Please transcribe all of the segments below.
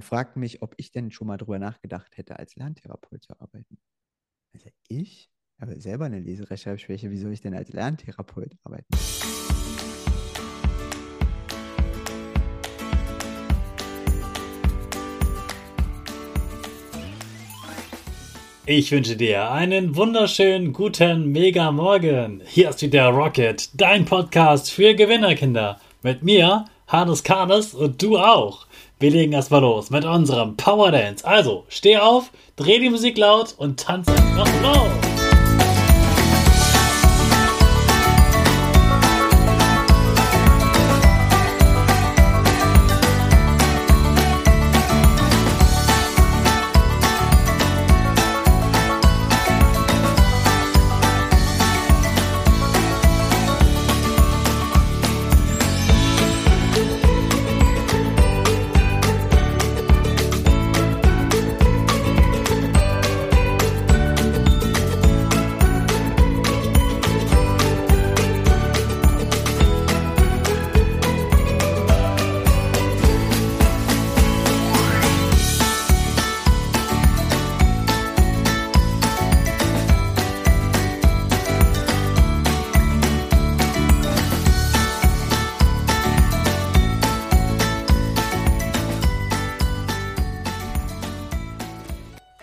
und fragten mich, ob ich denn schon mal drüber nachgedacht hätte, als Lerntherapeut zu arbeiten. Also ich habe selber eine Leserechtschreibschwäche, wie soll ich denn als Lerntherapeut arbeiten? Ich wünsche dir einen wunderschönen guten Mega Morgen. Hier ist wieder Rocket, dein Podcast für Gewinnerkinder. Mit mir, Hannes Karnes und du auch. Wir legen erstmal los mit unserem Power Dance. Also, steh auf, dreh die Musik laut und tanz einfach los.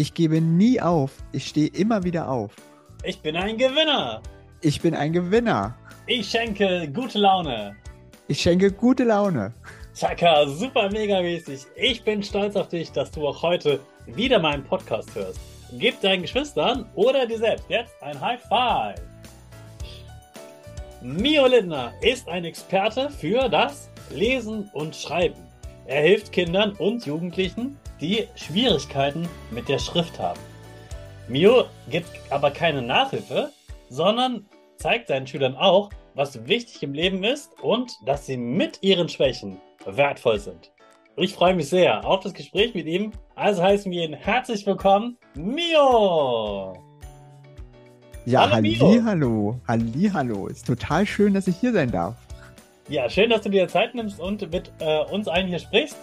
Ich gebe nie auf. Ich stehe immer wieder auf. Ich bin ein Gewinner. Ich bin ein Gewinner. Ich schenke gute Laune. Ich schenke gute Laune. Chaka, super mega mäßig. Ich bin stolz auf dich, dass du auch heute wieder meinen Podcast hörst. Gib deinen Geschwistern oder dir selbst jetzt ein High Five. Mio Lindner ist ein Experte für das Lesen und Schreiben. Er hilft Kindern und Jugendlichen, die Schwierigkeiten mit der Schrift haben. Mio gibt aber keine Nachhilfe, sondern zeigt seinen Schülern auch, was wichtig im Leben ist und dass sie mit ihren Schwächen wertvoll sind. Ich freue mich sehr auf das Gespräch mit ihm. Also heißen wir ihn herzlich willkommen, Mio! Ja, hallo, hallo, hallo. Ist total schön, dass ich hier sein darf. Ja, schön, dass du dir Zeit nimmst und mit äh, uns allen hier sprichst.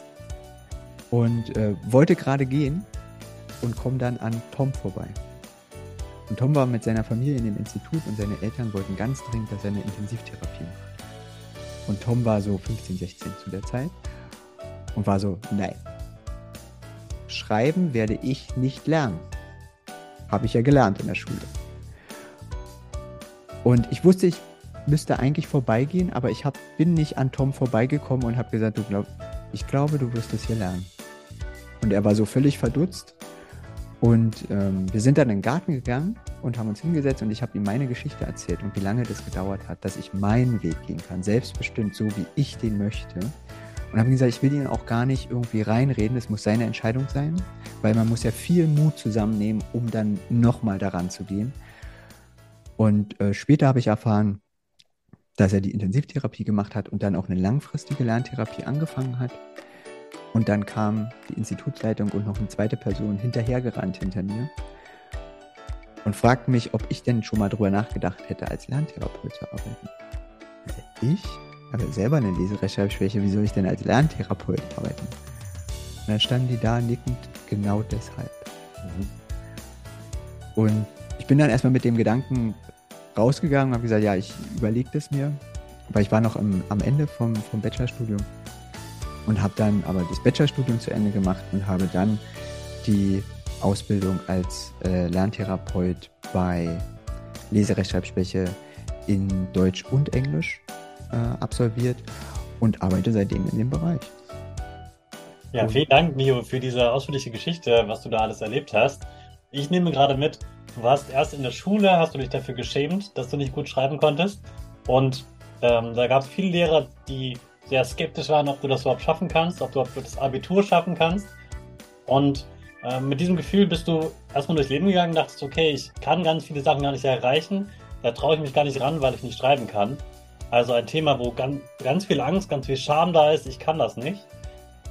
Und äh, wollte gerade gehen und komme dann an Tom vorbei. Und Tom war mit seiner Familie in dem Institut und seine Eltern wollten ganz dringend, dass er eine Intensivtherapie macht. Und Tom war so 15, 16 zu der Zeit und war so, nein, schreiben werde ich nicht lernen. Habe ich ja gelernt in der Schule. Und ich wusste, ich müsste eigentlich vorbeigehen, aber ich hab, bin nicht an Tom vorbeigekommen und habe gesagt, du glaub, ich glaube, du wirst es hier lernen. Und er war so völlig verdutzt und ähm, wir sind dann in den Garten gegangen und haben uns hingesetzt und ich habe ihm meine Geschichte erzählt und wie lange das gedauert hat, dass ich meinen Weg gehen kann, selbstbestimmt so, wie ich den möchte. Und habe gesagt, ich will ihn auch gar nicht irgendwie reinreden, es muss seine Entscheidung sein, weil man muss ja viel Mut zusammennehmen, um dann nochmal daran zu gehen. Und äh, später habe ich erfahren, dass er die Intensivtherapie gemacht hat und dann auch eine langfristige Lerntherapie angefangen hat. Und dann kam die Institutsleitung und noch eine zweite Person hinterhergerannt hinter mir und fragten mich, ob ich denn schon mal drüber nachgedacht hätte, als Lerntherapeut zu arbeiten. Also ich habe selber eine Leserechtschreibschwäche, wie soll ich denn als Lerntherapeut arbeiten? Und dann standen die da nickend genau deshalb. Mhm. Und ich bin dann erstmal mit dem Gedanken rausgegangen und habe gesagt, ja, ich überlege das mir, weil ich war noch im, am Ende vom, vom Bachelorstudium und habe dann aber das Bachelorstudium zu Ende gemacht und habe dann die Ausbildung als äh, Lerntherapeut bei Leserechtschreibschwäche in Deutsch und Englisch äh, absolviert und arbeite seitdem in dem Bereich. Ja, vielen Dank, Mio, für diese ausführliche Geschichte, was du da alles erlebt hast. Ich nehme gerade mit, du warst erst in der Schule, hast du dich dafür geschämt, dass du nicht gut schreiben konntest. Und ähm, da gab es viele Lehrer, die sehr skeptisch waren, ob du das überhaupt schaffen kannst, ob du das Abitur schaffen kannst. Und äh, mit diesem Gefühl bist du erstmal durchs Leben gegangen dachtest, okay, ich kann ganz viele Sachen gar nicht erreichen, da traue ich mich gar nicht ran, weil ich nicht schreiben kann. Also ein Thema, wo ganz, ganz viel Angst, ganz viel Scham da ist, ich kann das nicht.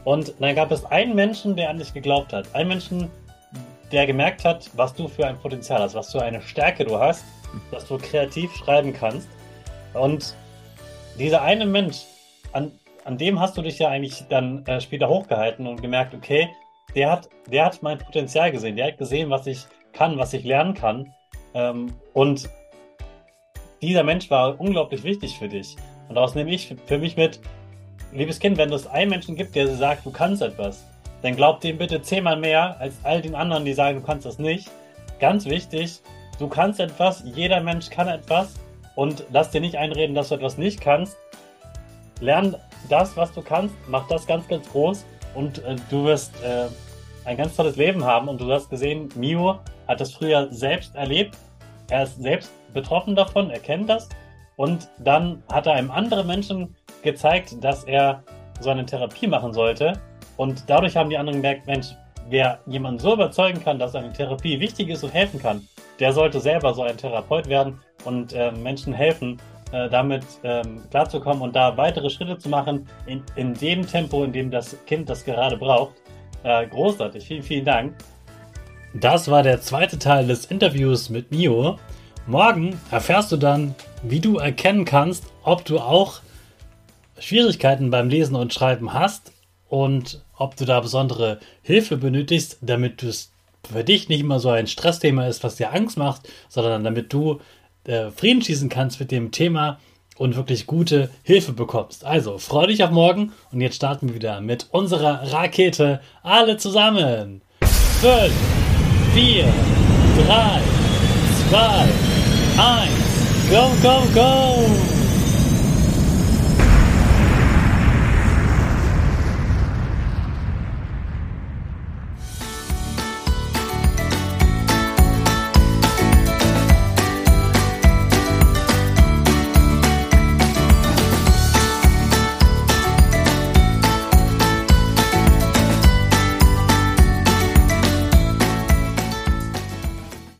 Und dann gab es einen Menschen, der an dich geglaubt hat. Einen Menschen, der gemerkt hat, was du für ein Potenzial hast, was für eine Stärke du hast, dass du kreativ schreiben kannst. Und dieser eine Mensch, an, an dem hast du dich ja eigentlich dann äh, später hochgehalten und gemerkt, okay, der hat, der hat mein Potenzial gesehen, der hat gesehen, was ich kann, was ich lernen kann. Ähm, und dieser Mensch war unglaublich wichtig für dich. Und daraus nehme ich für mich mit, liebes Kind, wenn es einen Menschen gibt, der sagt, du kannst etwas, dann glaub dem bitte zehnmal mehr als all den anderen, die sagen, du kannst das nicht. Ganz wichtig, du kannst etwas, jeder Mensch kann etwas und lass dir nicht einreden, dass du etwas nicht kannst. Lern das, was du kannst, mach das ganz, ganz groß und äh, du wirst äh, ein ganz tolles Leben haben. Und du hast gesehen, Mio hat das früher selbst erlebt. Er ist selbst betroffen davon, er kennt das. Und dann hat er einem anderen Menschen gezeigt, dass er so eine Therapie machen sollte. Und dadurch haben die anderen gemerkt, Mensch, wer jemanden so überzeugen kann, dass eine Therapie wichtig ist und helfen kann, der sollte selber so ein Therapeut werden und äh, Menschen helfen, äh, damit ähm, klarzukommen und da weitere Schritte zu machen, in, in dem Tempo, in dem das Kind das gerade braucht. Äh, großartig, vielen, vielen Dank. Das war der zweite Teil des Interviews mit Mio. Morgen erfährst du dann, wie du erkennen kannst, ob du auch Schwierigkeiten beim Lesen und Schreiben hast und ob du da besondere Hilfe benötigst, damit es für dich nicht immer so ein Stressthema ist, was dir Angst macht, sondern damit du äh, Frieden schießen kannst mit dem Thema und wirklich gute Hilfe bekommst. Also freu dich auf morgen und jetzt starten wir wieder mit unserer Rakete. Alle zusammen. 5, 4, 3, 2, 1. Go, go, go!